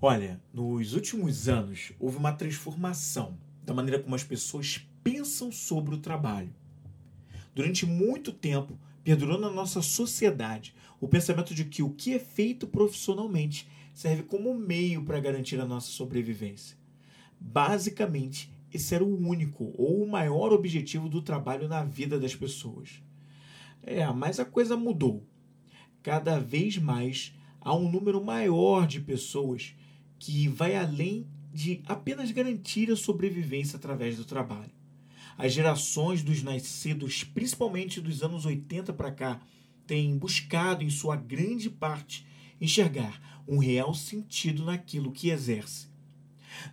Olha, nos últimos anos houve uma transformação da maneira como as pessoas pensam sobre o trabalho. Durante muito tempo, perdurou na nossa sociedade o pensamento de que o que é feito profissionalmente serve como meio para garantir a nossa sobrevivência. Basicamente, esse era o único ou o maior objetivo do trabalho na vida das pessoas. É, mas a coisa mudou. Cada vez mais há um número maior de pessoas que vai além de apenas garantir a sobrevivência através do trabalho. As gerações dos nascidos, principalmente dos anos 80 para cá, têm buscado, em sua grande parte, enxergar um real sentido naquilo que exerce.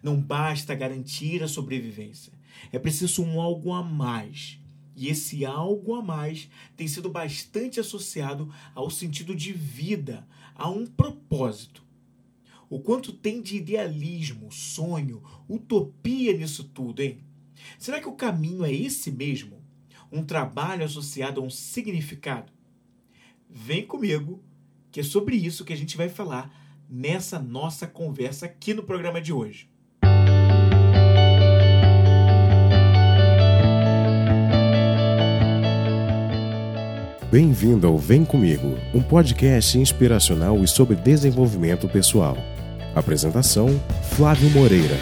Não basta garantir a sobrevivência, é preciso um algo a mais. E esse algo a mais tem sido bastante associado ao sentido de vida, a um propósito. O quanto tem de idealismo, sonho, utopia nisso tudo, hein? Será que o caminho é esse mesmo? Um trabalho associado a um significado? Vem comigo, que é sobre isso que a gente vai falar nessa nossa conversa aqui no programa de hoje. Bem-vindo ao Vem Comigo, um podcast inspiracional e sobre desenvolvimento pessoal. Apresentação: Flávio Moreira.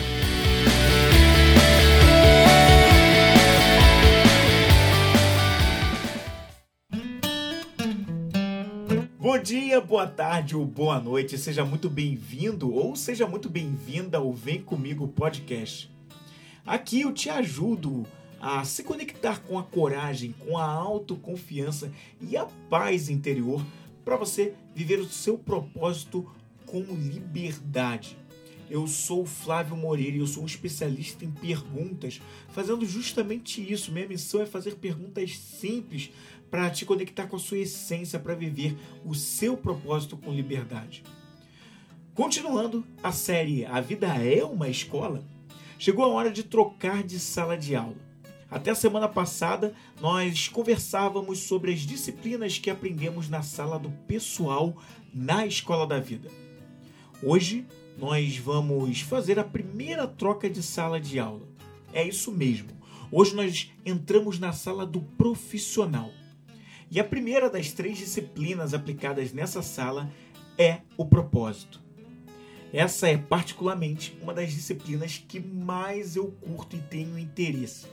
Bom dia, boa tarde ou boa noite, seja muito bem-vindo ou seja muito bem-vinda ao Vem Comigo podcast. Aqui eu te ajudo a se conectar com a coragem, com a autoconfiança e a paz interior para você viver o seu propósito com liberdade. Eu sou Flávio Moreira e eu sou um especialista em perguntas, fazendo justamente isso. Minha missão é fazer perguntas simples para te conectar com a sua essência, para viver o seu propósito com liberdade. Continuando a série A Vida é uma Escola, chegou a hora de trocar de sala de aula. Até a semana passada, nós conversávamos sobre as disciplinas que aprendemos na sala do pessoal na Escola da Vida. Hoje, nós vamos fazer a primeira troca de sala de aula. É isso mesmo. Hoje nós entramos na sala do profissional. E a primeira das três disciplinas aplicadas nessa sala é o propósito. Essa é particularmente uma das disciplinas que mais eu curto e tenho interesse,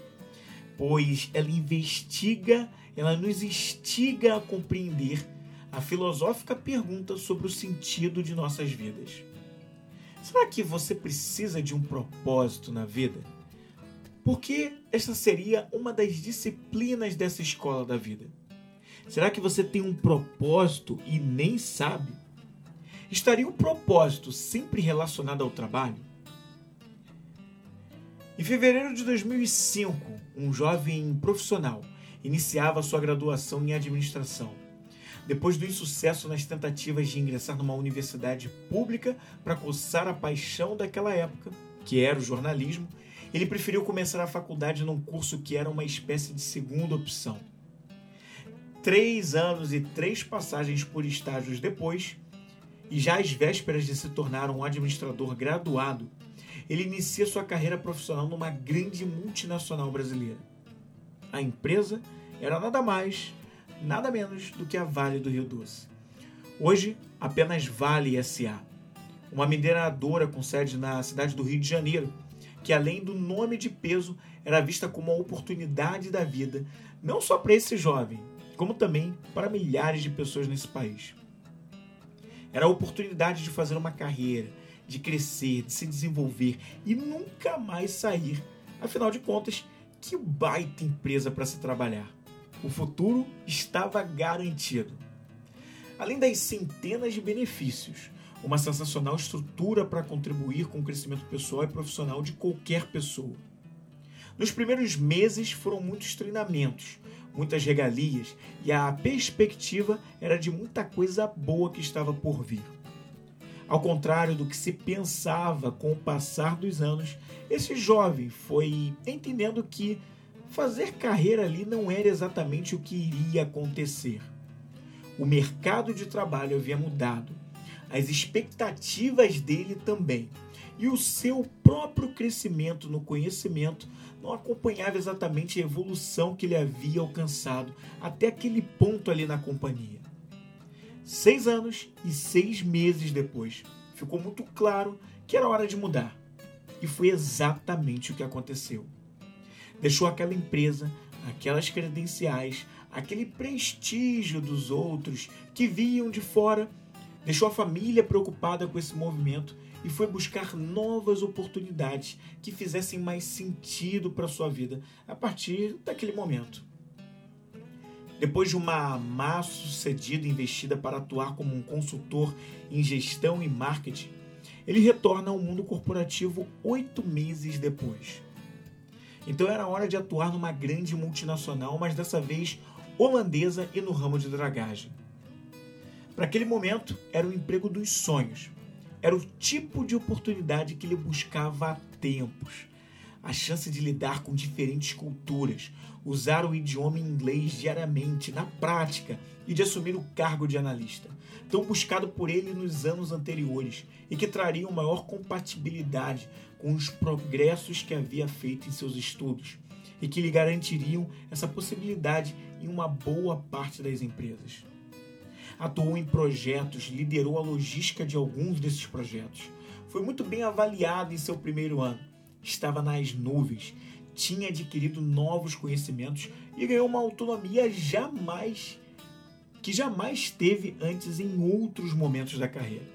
pois ela investiga, ela nos instiga a compreender a filosófica pergunta sobre o sentido de nossas vidas. Será que você precisa de um propósito na vida? Porque esta seria uma das disciplinas dessa escola da vida. Será que você tem um propósito e nem sabe? Estaria o um propósito sempre relacionado ao trabalho? Em fevereiro de 2005, um jovem profissional iniciava sua graduação em administração depois do insucesso nas tentativas de ingressar numa universidade pública para coçar a paixão daquela época, que era o jornalismo, ele preferiu começar a faculdade num curso que era uma espécie de segunda opção. Três anos e três passagens por estágios depois, e já às vésperas de se tornar um administrador graduado, ele inicia sua carreira profissional numa grande multinacional brasileira. A empresa era nada mais nada menos do que a Vale do Rio Doce. Hoje, apenas Vale SA, uma mineradora com sede na cidade do Rio de Janeiro, que além do nome de peso, era vista como uma oportunidade da vida, não só para esse jovem, como também para milhares de pessoas nesse país. Era a oportunidade de fazer uma carreira, de crescer, de se desenvolver e nunca mais sair. Afinal de contas, que baita empresa para se trabalhar o futuro estava garantido. Além das centenas de benefícios, uma sensacional estrutura para contribuir com o crescimento pessoal e profissional de qualquer pessoa. Nos primeiros meses foram muitos treinamentos, muitas regalias e a perspectiva era de muita coisa boa que estava por vir. Ao contrário do que se pensava com o passar dos anos, esse jovem foi entendendo que fazer carreira ali não era exatamente o que iria acontecer. O mercado de trabalho havia mudado. as expectativas dele também. E o seu próprio crescimento no conhecimento não acompanhava exatamente a evolução que ele havia alcançado até aquele ponto ali na companhia. Seis anos e seis meses depois, ficou muito claro que era hora de mudar. E foi exatamente o que aconteceu. Deixou aquela empresa, aquelas credenciais, aquele prestígio dos outros que viam de fora, deixou a família preocupada com esse movimento e foi buscar novas oportunidades que fizessem mais sentido para sua vida a partir daquele momento. Depois de uma má sucedida investida para atuar como um consultor em gestão e marketing, ele retorna ao mundo corporativo oito meses depois. Então era hora de atuar numa grande multinacional, mas dessa vez holandesa e no ramo de dragagem. Para aquele momento, era o emprego dos sonhos. Era o tipo de oportunidade que ele buscava há tempos. A chance de lidar com diferentes culturas, usar o idioma inglês diariamente, na prática, e de assumir o cargo de analista, tão buscado por ele nos anos anteriores e que traria uma maior compatibilidade com os progressos que havia feito em seus estudos e que lhe garantiriam essa possibilidade em uma boa parte das empresas. Atuou em projetos, liderou a logística de alguns desses projetos. Foi muito bem avaliado em seu primeiro ano. Estava nas nuvens, tinha adquirido novos conhecimentos e ganhou uma autonomia jamais que jamais teve antes em outros momentos da carreira.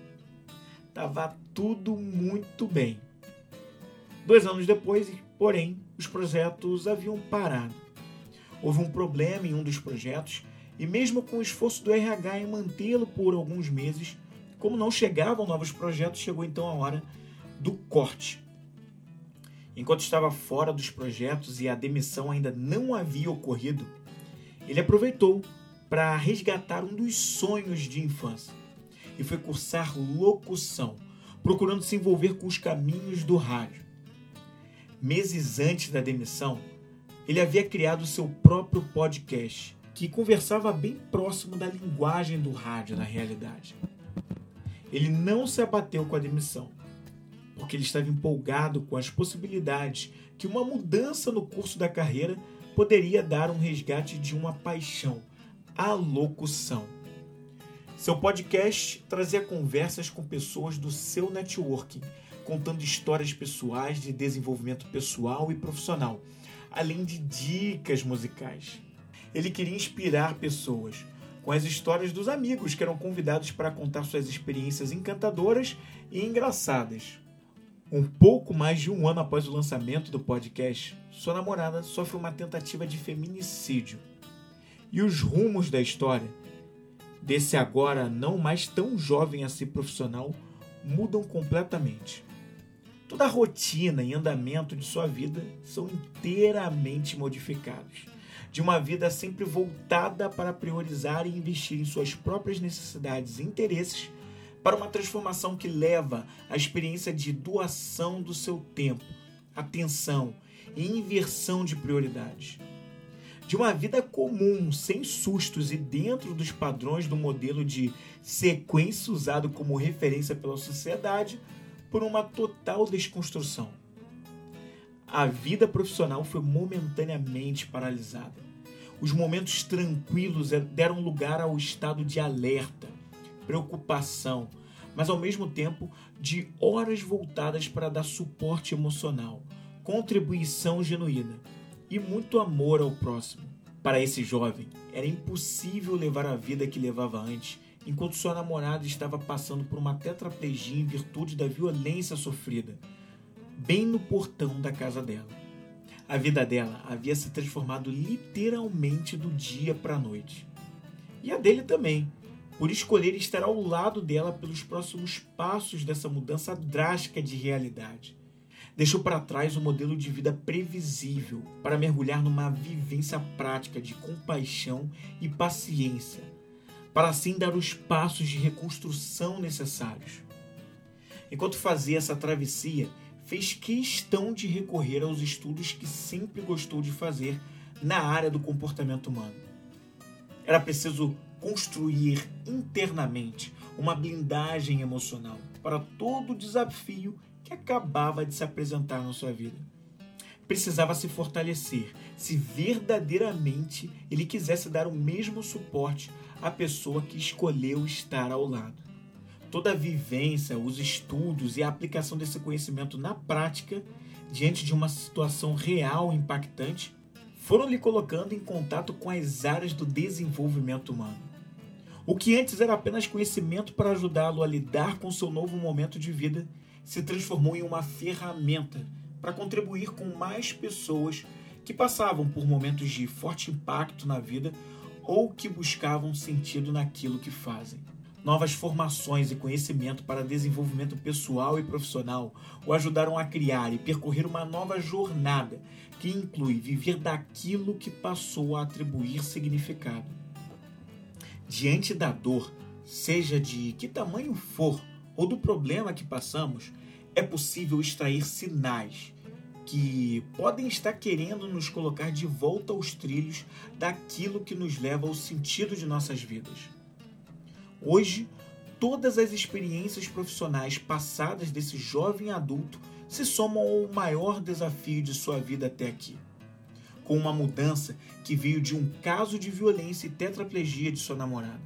Tava tudo muito bem. Dois anos depois, porém, os projetos haviam parado. Houve um problema em um dos projetos e, mesmo com o esforço do RH em mantê-lo por alguns meses, como não chegavam novos projetos, chegou então a hora do corte. Enquanto estava fora dos projetos e a demissão ainda não havia ocorrido, ele aproveitou para resgatar um dos sonhos de infância e foi cursar locução, procurando se envolver com os caminhos do rádio. Meses antes da demissão, ele havia criado seu próprio podcast, que conversava bem próximo da linguagem do rádio na realidade. Ele não se abateu com a demissão, porque ele estava empolgado com as possibilidades que uma mudança no curso da carreira poderia dar um resgate de uma paixão, a locução. Seu podcast trazia conversas com pessoas do seu networking, contando histórias pessoais de desenvolvimento pessoal e profissional além de dicas musicais. Ele queria inspirar pessoas com as histórias dos amigos que eram convidados para contar suas experiências encantadoras e engraçadas. Um pouco mais de um ano após o lançamento do podcast, sua namorada sofre uma tentativa de feminicídio. E os rumos da história desse agora não mais tão jovem a ser profissional mudam completamente. Toda a rotina e andamento de sua vida são inteiramente modificados. De uma vida sempre voltada para priorizar e investir em suas próprias necessidades e interesses, para uma transformação que leva à experiência de doação do seu tempo, atenção e inversão de prioridades. De uma vida comum, sem sustos e dentro dos padrões do modelo de sequência usado como referência pela sociedade, por uma total desconstrução. A vida profissional foi momentaneamente paralisada. Os momentos tranquilos é, deram lugar ao estado de alerta, preocupação, mas ao mesmo tempo de horas voltadas para dar suporte emocional, contribuição genuína e muito amor ao próximo. Para esse jovem, era impossível levar a vida que levava antes enquanto sua namorada estava passando por uma tetraplegia em virtude da violência sofrida, bem no portão da casa dela. A vida dela havia se transformado literalmente do dia para a noite. E a dele também, por escolher estar ao lado dela pelos próximos passos dessa mudança drástica de realidade. Deixou para trás um modelo de vida previsível para mergulhar numa vivência prática de compaixão e paciência para assim dar os passos de reconstrução necessários. Enquanto fazia essa travessia, fez questão de recorrer aos estudos que sempre gostou de fazer na área do comportamento humano. Era preciso construir internamente uma blindagem emocional para todo desafio que acabava de se apresentar na sua vida. Precisava se fortalecer se verdadeiramente ele quisesse dar o mesmo suporte à pessoa que escolheu estar ao lado. Toda a vivência, os estudos e a aplicação desse conhecimento na prática, diante de uma situação real impactante, foram lhe colocando em contato com as áreas do desenvolvimento humano. O que antes era apenas conhecimento para ajudá-lo a lidar com seu novo momento de vida se transformou em uma ferramenta para contribuir com mais pessoas que passavam por momentos de forte impacto na vida ou que buscavam sentido naquilo que fazem. Novas formações e conhecimento para desenvolvimento pessoal e profissional o ajudaram a criar e percorrer uma nova jornada que inclui viver daquilo que passou a atribuir significado. Diante da dor, seja de que tamanho for, ou do problema que passamos, é possível extrair sinais que podem estar querendo nos colocar de volta aos trilhos daquilo que nos leva ao sentido de nossas vidas. Hoje, todas as experiências profissionais passadas desse jovem adulto se somam ao maior desafio de sua vida até aqui. Com uma mudança que veio de um caso de violência e tetraplegia de sua namorada.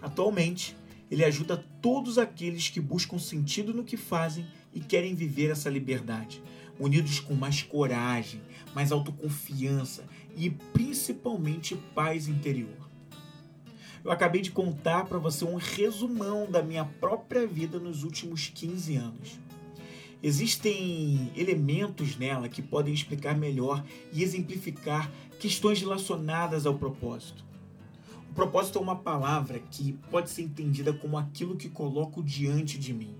Atualmente, ele ajuda todos aqueles que buscam sentido no que fazem e querem viver essa liberdade, unidos com mais coragem, mais autoconfiança e principalmente paz interior. Eu acabei de contar para você um resumão da minha própria vida nos últimos 15 anos. Existem elementos nela que podem explicar melhor e exemplificar questões relacionadas ao propósito. O propósito é uma palavra que pode ser entendida como aquilo que coloco diante de mim.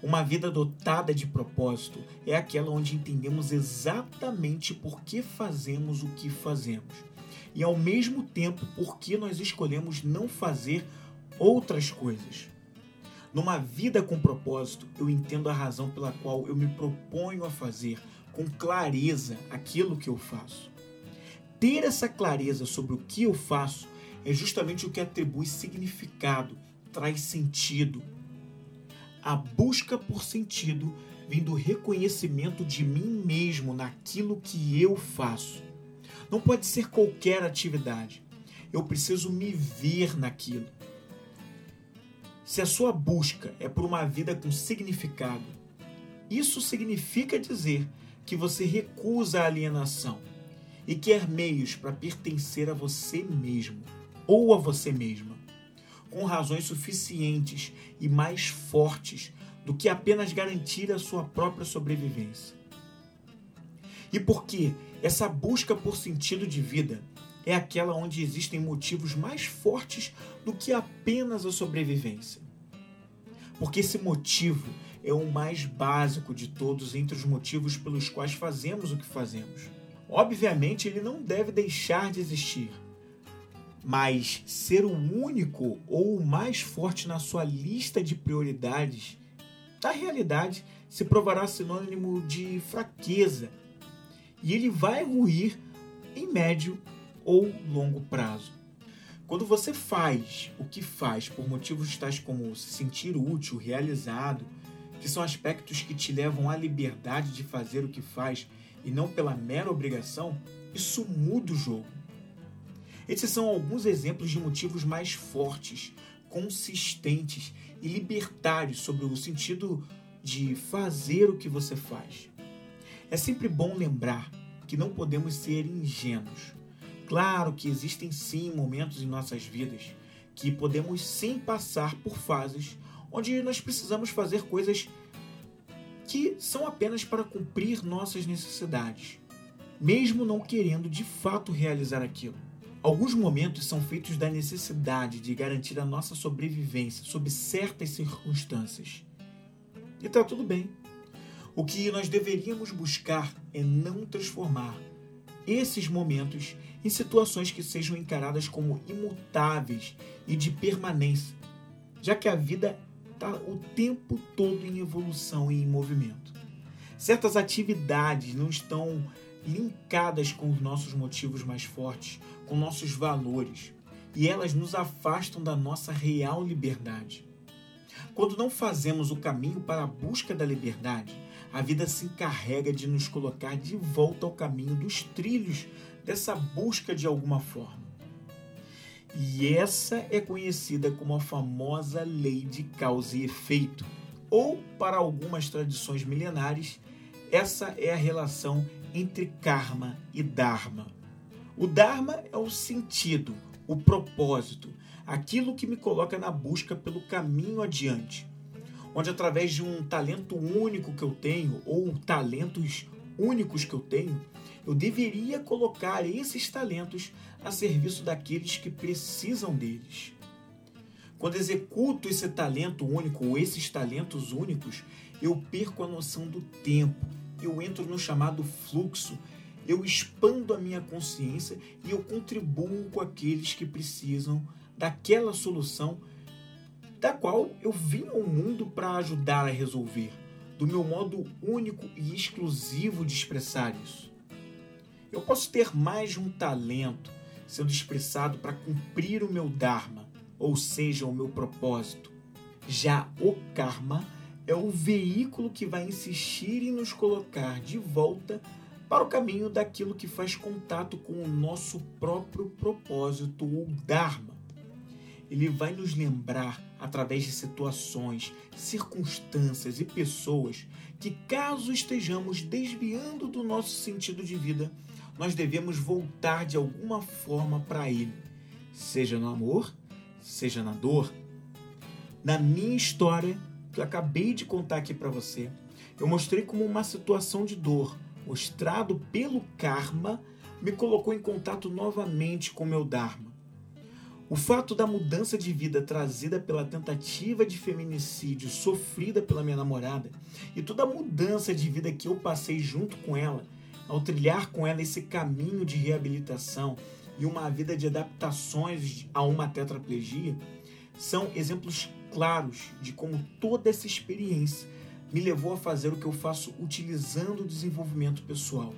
Uma vida dotada de propósito é aquela onde entendemos exatamente por que fazemos o que fazemos e ao mesmo tempo por que nós escolhemos não fazer outras coisas. Numa vida com propósito, eu entendo a razão pela qual eu me proponho a fazer com clareza aquilo que eu faço. Ter essa clareza sobre o que eu faço é justamente o que atribui significado, traz sentido. A busca por sentido vem do reconhecimento de mim mesmo naquilo que eu faço. Não pode ser qualquer atividade. Eu preciso me ver naquilo. Se a sua busca é por uma vida com significado, isso significa dizer que você recusa a alienação e quer meios para pertencer a você mesmo ou a você mesma, com razões suficientes e mais fortes do que apenas garantir a sua própria sobrevivência. E porque essa busca por sentido de vida é aquela onde existem motivos mais fortes do que apenas a sobrevivência. Porque esse motivo é o mais básico de todos entre os motivos pelos quais fazemos o que fazemos. Obviamente, ele não deve deixar de existir, mas ser o único ou o mais forte na sua lista de prioridades, na realidade, se provará sinônimo de fraqueza e ele vai ruir em médio ou longo prazo. Quando você faz o que faz por motivos tais como se sentir útil, realizado, que são aspectos que te levam à liberdade de fazer o que faz e não pela mera obrigação, isso muda o jogo. Esses são alguns exemplos de motivos mais fortes, consistentes e libertários sobre o sentido de fazer o que você faz. É sempre bom lembrar que não podemos ser ingênuos. Claro que existem sim momentos em nossas vidas que podemos sim passar por fases onde nós precisamos fazer coisas que são apenas para cumprir nossas necessidades, mesmo não querendo de fato realizar aquilo. Alguns momentos são feitos da necessidade de garantir a nossa sobrevivência sob certas circunstâncias. E está tudo bem. O que nós deveríamos buscar é não transformar esses momentos em situações que sejam encaradas como imutáveis e de permanência, já que a vida está o tempo todo em evolução e em movimento. Certas atividades não estão linkadas com os nossos motivos mais fortes, com nossos valores. e elas nos afastam da nossa real liberdade. Quando não fazemos o caminho para a busca da liberdade, a vida se encarrega de nos colocar de volta ao caminho dos trilhos dessa busca de alguma forma. E essa é conhecida como a famosa lei de causa e efeito, ou, para algumas tradições milenares, essa é a relação entre karma e dharma. O dharma é o sentido, o propósito, aquilo que me coloca na busca pelo caminho adiante, onde através de um talento único que eu tenho ou talentos únicos que eu tenho, eu deveria colocar esses talentos a serviço daqueles que precisam deles. Quando executo esse talento único ou esses talentos únicos, eu perco a noção do tempo, eu entro no chamado fluxo, eu expando a minha consciência e eu contribuo com aqueles que precisam daquela solução da qual eu vim ao mundo para ajudar a resolver, do meu modo único e exclusivo de expressar isso. Eu posso ter mais de um talento sendo expressado para cumprir o meu Dharma, ou seja, o meu propósito. Já o karma é o veículo que vai insistir em nos colocar de volta para o caminho daquilo que faz contato com o nosso próprio propósito ou Dharma. Ele vai nos lembrar, através de situações, circunstâncias e pessoas, que caso estejamos desviando do nosso sentido de vida, nós devemos voltar de alguma forma para ele, seja no amor, seja na dor. Na minha história, que eu acabei de contar aqui para você, eu mostrei como uma situação de dor, mostrado pelo karma, me colocou em contato novamente com meu Dharma. O fato da mudança de vida trazida pela tentativa de feminicídio sofrida pela minha namorada e toda a mudança de vida que eu passei junto com ela, ao trilhar com ela esse caminho de reabilitação e uma vida de adaptações a uma tetraplegia, são exemplos claros de como toda essa experiência me levou a fazer o que eu faço utilizando o desenvolvimento pessoal,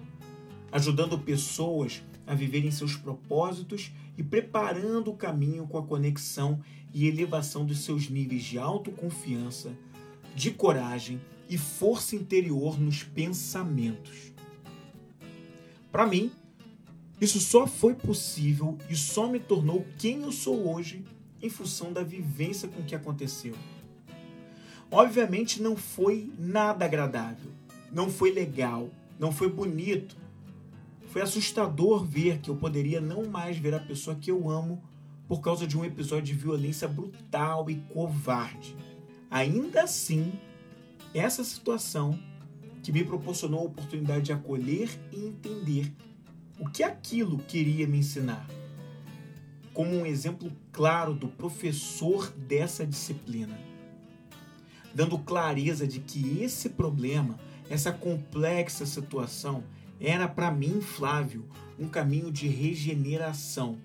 ajudando pessoas a viverem seus propósitos e preparando o caminho com a conexão e elevação dos seus níveis de autoconfiança, de coragem e força interior nos pensamentos. Para mim, isso só foi possível e só me tornou quem eu sou hoje em função da vivência com que aconteceu. Obviamente não foi nada agradável, não foi legal, não foi bonito. Foi assustador ver que eu poderia não mais ver a pessoa que eu amo por causa de um episódio de violência brutal e covarde. Ainda assim, essa situação que me proporcionou a oportunidade de acolher e entender o que aquilo queria me ensinar. Como um exemplo claro do professor dessa disciplina, dando clareza de que esse problema, essa complexa situação, era para mim, Flávio, um caminho de regeneração,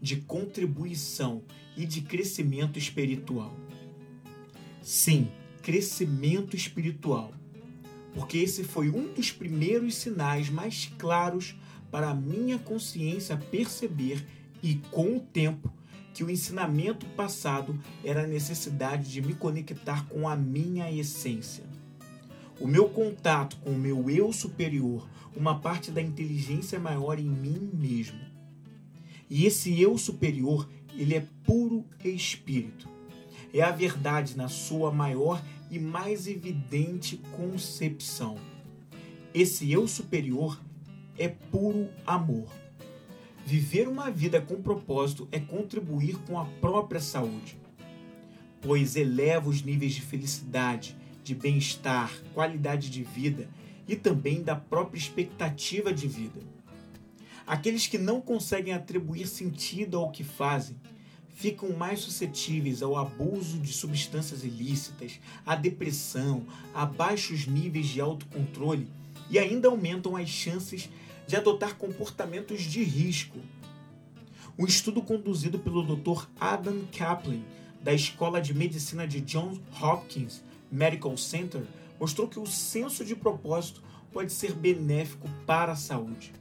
de contribuição e de crescimento espiritual. Sim, crescimento espiritual porque esse foi um dos primeiros sinais mais claros para a minha consciência perceber e, com o tempo, que o ensinamento passado era a necessidade de me conectar com a minha essência. O meu contato com o meu eu superior, uma parte da inteligência maior em mim mesmo. E esse eu superior, ele é puro espírito. É a verdade na sua maior e mais evidente concepção. Esse eu superior é puro amor. Viver uma vida com propósito é contribuir com a própria saúde, pois eleva os níveis de felicidade, de bem-estar, qualidade de vida e também da própria expectativa de vida. Aqueles que não conseguem atribuir sentido ao que fazem ficam mais suscetíveis ao abuso de substâncias ilícitas, à depressão, a baixos níveis de autocontrole e ainda aumentam as chances de adotar comportamentos de risco. Um estudo conduzido pelo Dr. Adam Kaplan, da Escola de Medicina de Johns Hopkins Medical Center, mostrou que o senso de propósito pode ser benéfico para a saúde.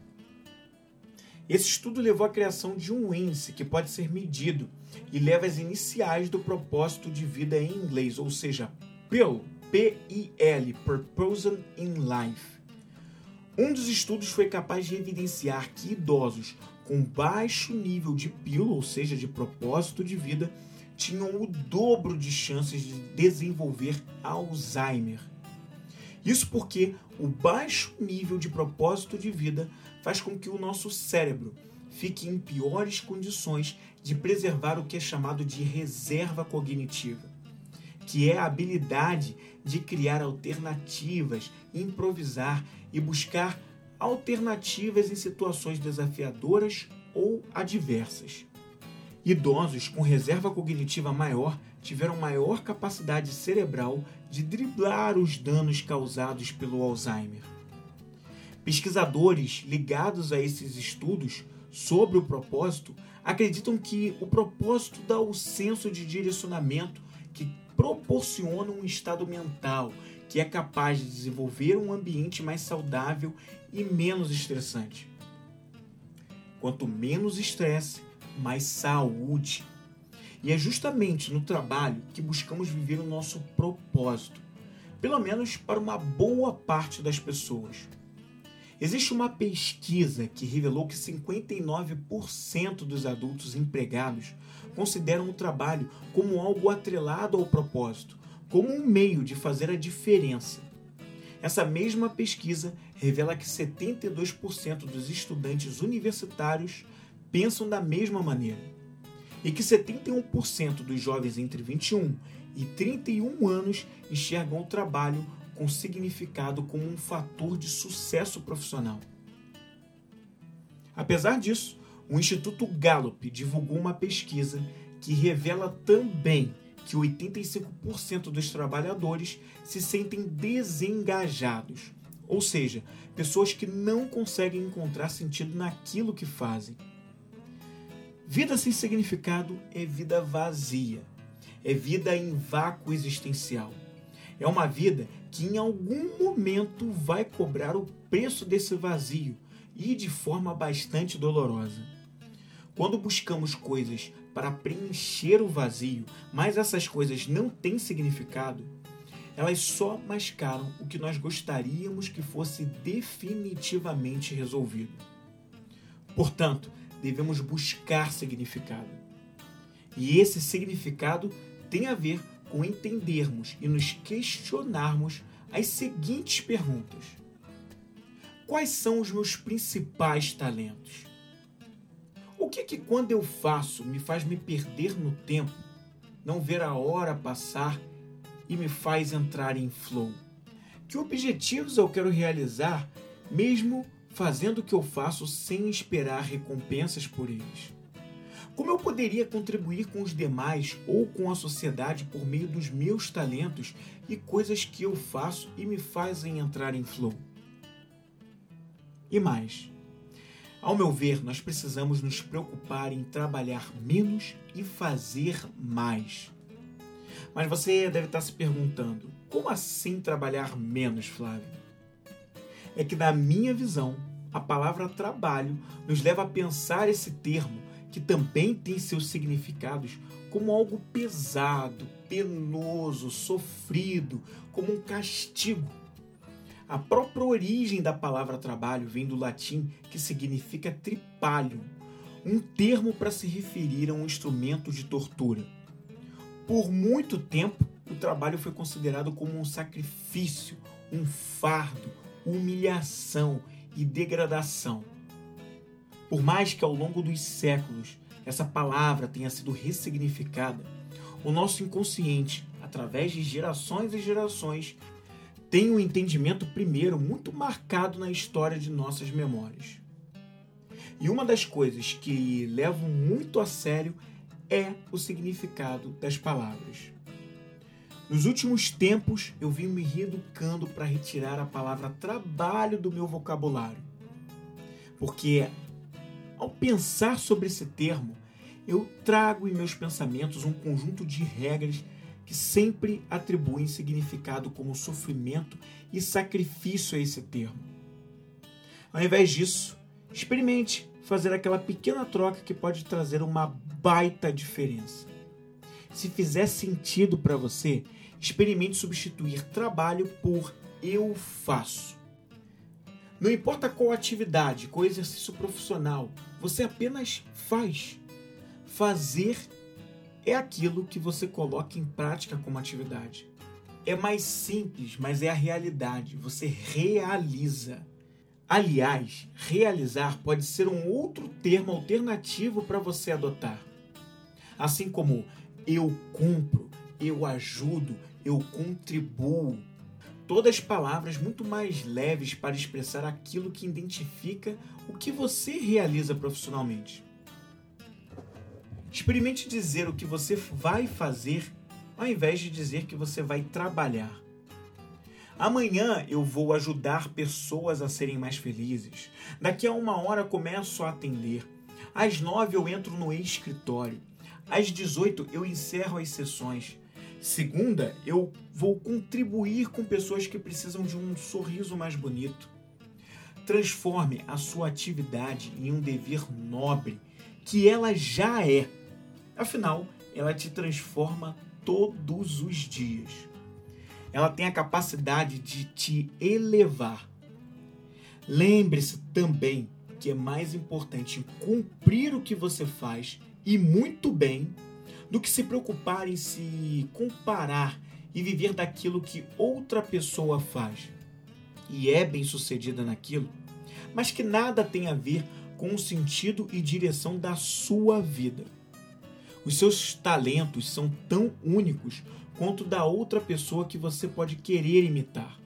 Esse estudo levou à criação de um índice que pode ser medido e leva as iniciais do propósito de vida em inglês, ou seja, PIL, P-I-L, Purpose in Life. Um dos estudos foi capaz de evidenciar que idosos com baixo nível de PIL, ou seja, de propósito de vida, tinham o dobro de chances de desenvolver Alzheimer. Isso porque o baixo nível de propósito de vida faz com que o nosso cérebro fique em piores condições de preservar o que é chamado de reserva cognitiva, que é a habilidade de criar alternativas, improvisar e buscar alternativas em situações desafiadoras ou adversas. Idosos com reserva cognitiva maior tiveram maior capacidade cerebral de driblar os danos causados pelo Alzheimer. Pesquisadores ligados a esses estudos sobre o propósito acreditam que o propósito dá o senso de direcionamento que proporciona um estado mental que é capaz de desenvolver um ambiente mais saudável e menos estressante. Quanto menos estresse, mais saúde. E é justamente no trabalho que buscamos viver o nosso propósito, pelo menos para uma boa parte das pessoas. Existe uma pesquisa que revelou que 59% dos adultos empregados consideram o trabalho como algo atrelado ao propósito, como um meio de fazer a diferença. Essa mesma pesquisa revela que 72% dos estudantes universitários pensam da mesma maneira e que 71% dos jovens entre 21 e 31 anos enxergam o trabalho com significado como um fator de sucesso profissional. Apesar disso, o Instituto Gallup divulgou uma pesquisa que revela também que 85% dos trabalhadores se sentem desengajados, ou seja, pessoas que não conseguem encontrar sentido naquilo que fazem. Vida sem significado é vida vazia, é vida em vácuo existencial. É uma vida que em algum momento vai cobrar o preço desse vazio e de forma bastante dolorosa. Quando buscamos coisas para preencher o vazio, mas essas coisas não têm significado, elas só mascaram o que nós gostaríamos que fosse definitivamente resolvido. Portanto, devemos buscar significado. E esse significado tem a ver com entendermos e nos questionarmos as seguintes perguntas: Quais são os meus principais talentos? Que que quando eu faço me faz me perder no tempo, não ver a hora passar e me faz entrar em flow? Que objetivos eu quero realizar mesmo fazendo o que eu faço sem esperar recompensas por eles? Como eu poderia contribuir com os demais ou com a sociedade por meio dos meus talentos e coisas que eu faço e me fazem entrar em flow? E mais, ao meu ver, nós precisamos nos preocupar em trabalhar menos e fazer mais. Mas você deve estar se perguntando: como assim trabalhar menos, Flávio? é que, na minha visão, a palavra trabalho nos leva a pensar esse termo, que também tem seus significados, como algo pesado, penoso, sofrido, como um castigo. A própria origem da palavra trabalho vem do latim que significa tripalho, um termo para se referir a um instrumento de tortura. Por muito tempo, o trabalho foi considerado como um sacrifício, um fardo, humilhação e degradação. Por mais que ao longo dos séculos essa palavra tenha sido ressignificada, o nosso inconsciente, através de gerações e gerações, tem um entendimento primeiro muito marcado na história de nossas memórias. E uma das coisas que levo muito a sério é o significado das palavras. Nos últimos tempos, eu vim me reeducando para retirar a palavra trabalho do meu vocabulário. Porque ao pensar sobre esse termo, eu trago em meus pensamentos um conjunto de regras que sempre atribuem significado como sofrimento e sacrifício a esse termo. Ao invés disso, experimente fazer aquela pequena troca que pode trazer uma baita diferença. Se fizer sentido para você, experimente substituir trabalho por eu faço. Não importa qual atividade, qual exercício profissional, você apenas faz. Fazer é aquilo que você coloca em prática como atividade. É mais simples, mas é a realidade. Você realiza. Aliás, realizar pode ser um outro termo alternativo para você adotar. Assim como eu cumpro, eu ajudo, eu contribuo. Todas palavras muito mais leves para expressar aquilo que identifica o que você realiza profissionalmente. Experimente dizer o que você vai fazer ao invés de dizer que você vai trabalhar. Amanhã eu vou ajudar pessoas a serem mais felizes. Daqui a uma hora começo a atender. Às nove eu entro no escritório. Às 18 eu encerro as sessões. Segunda, eu vou contribuir com pessoas que precisam de um sorriso mais bonito. Transforme a sua atividade em um dever nobre, que ela já é. Afinal, ela te transforma todos os dias. Ela tem a capacidade de te elevar. Lembre-se também que é mais importante cumprir o que você faz e muito bem do que se preocupar em se comparar e viver daquilo que outra pessoa faz e é bem sucedida naquilo, mas que nada tem a ver com o sentido e direção da sua vida. Os seus talentos são tão únicos quanto da outra pessoa que você pode querer imitar.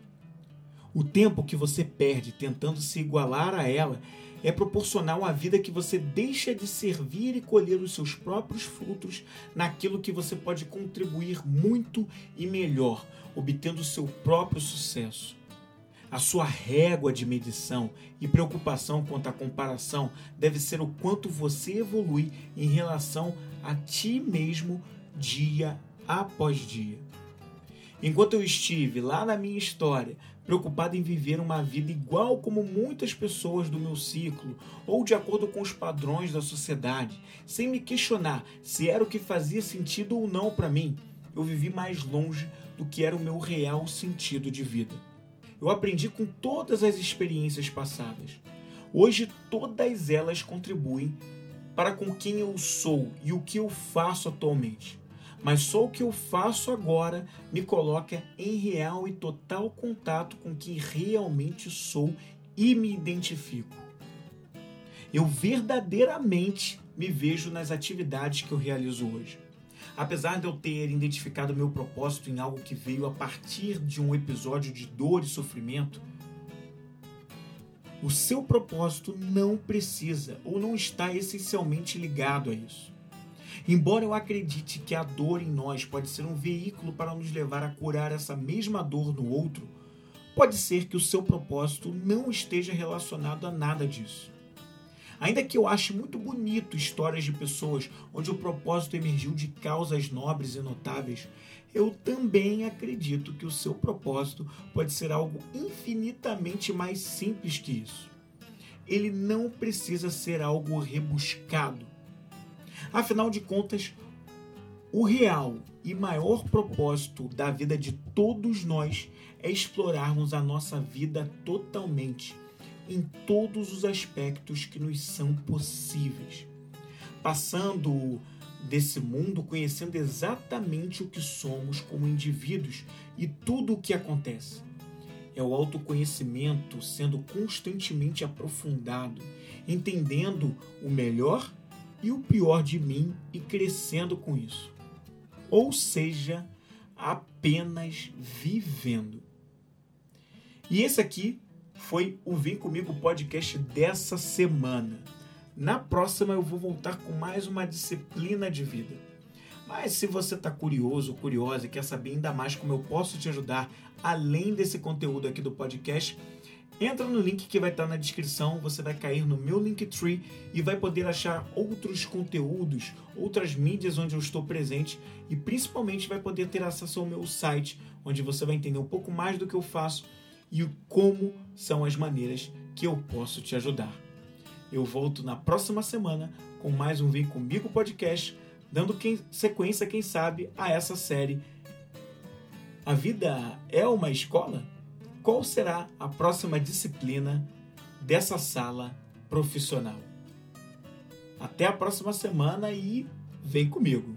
O tempo que você perde tentando se igualar a ela é proporcional à vida que você deixa de servir e colher os seus próprios frutos naquilo que você pode contribuir muito e melhor, obtendo o seu próprio sucesso. A sua régua de medição e preocupação quanto à comparação deve ser o quanto você evolui em relação a ti mesmo dia após dia. Enquanto eu estive lá na minha história, preocupado em viver uma vida igual como muitas pessoas do meu ciclo, ou de acordo com os padrões da sociedade, sem me questionar se era o que fazia sentido ou não para mim, eu vivi mais longe do que era o meu real sentido de vida. Eu aprendi com todas as experiências passadas. Hoje, todas elas contribuem para com quem eu sou e o que eu faço atualmente mas só o que eu faço agora me coloca em real e total contato com quem realmente sou e me identifico. Eu verdadeiramente me vejo nas atividades que eu realizo hoje. Apesar de eu ter identificado meu propósito em algo que veio a partir de um episódio de dor e sofrimento, o seu propósito não precisa ou não está essencialmente ligado a isso. Embora eu acredite que a dor em nós pode ser um veículo para nos levar a curar essa mesma dor no outro, pode ser que o seu propósito não esteja relacionado a nada disso. Ainda que eu ache muito bonito histórias de pessoas onde o propósito emergiu de causas nobres e notáveis, eu também acredito que o seu propósito pode ser algo infinitamente mais simples que isso. Ele não precisa ser algo rebuscado Afinal de contas, o real e maior propósito da vida de todos nós é explorarmos a nossa vida totalmente, em todos os aspectos que nos são possíveis. Passando desse mundo conhecendo exatamente o que somos como indivíduos e tudo o que acontece. É o autoconhecimento sendo constantemente aprofundado, entendendo o melhor e o pior de mim e crescendo com isso. Ou seja, apenas vivendo. E esse aqui foi o Vem Comigo podcast dessa semana. Na próxima eu vou voltar com mais uma disciplina de vida. Mas se você está curioso curiosa e quer saber ainda mais como eu posso te ajudar além desse conteúdo aqui do podcast, Entra no link que vai estar na descrição, você vai cair no meu Linktree e vai poder achar outros conteúdos, outras mídias onde eu estou presente e principalmente vai poder ter acesso ao meu site, onde você vai entender um pouco mais do que eu faço e como são as maneiras que eu posso te ajudar. Eu volto na próxima semana com mais um Vem Comigo podcast, dando quem, sequência, quem sabe, a essa série. A vida é uma escola? Qual será a próxima disciplina dessa sala profissional? Até a próxima semana e vem comigo!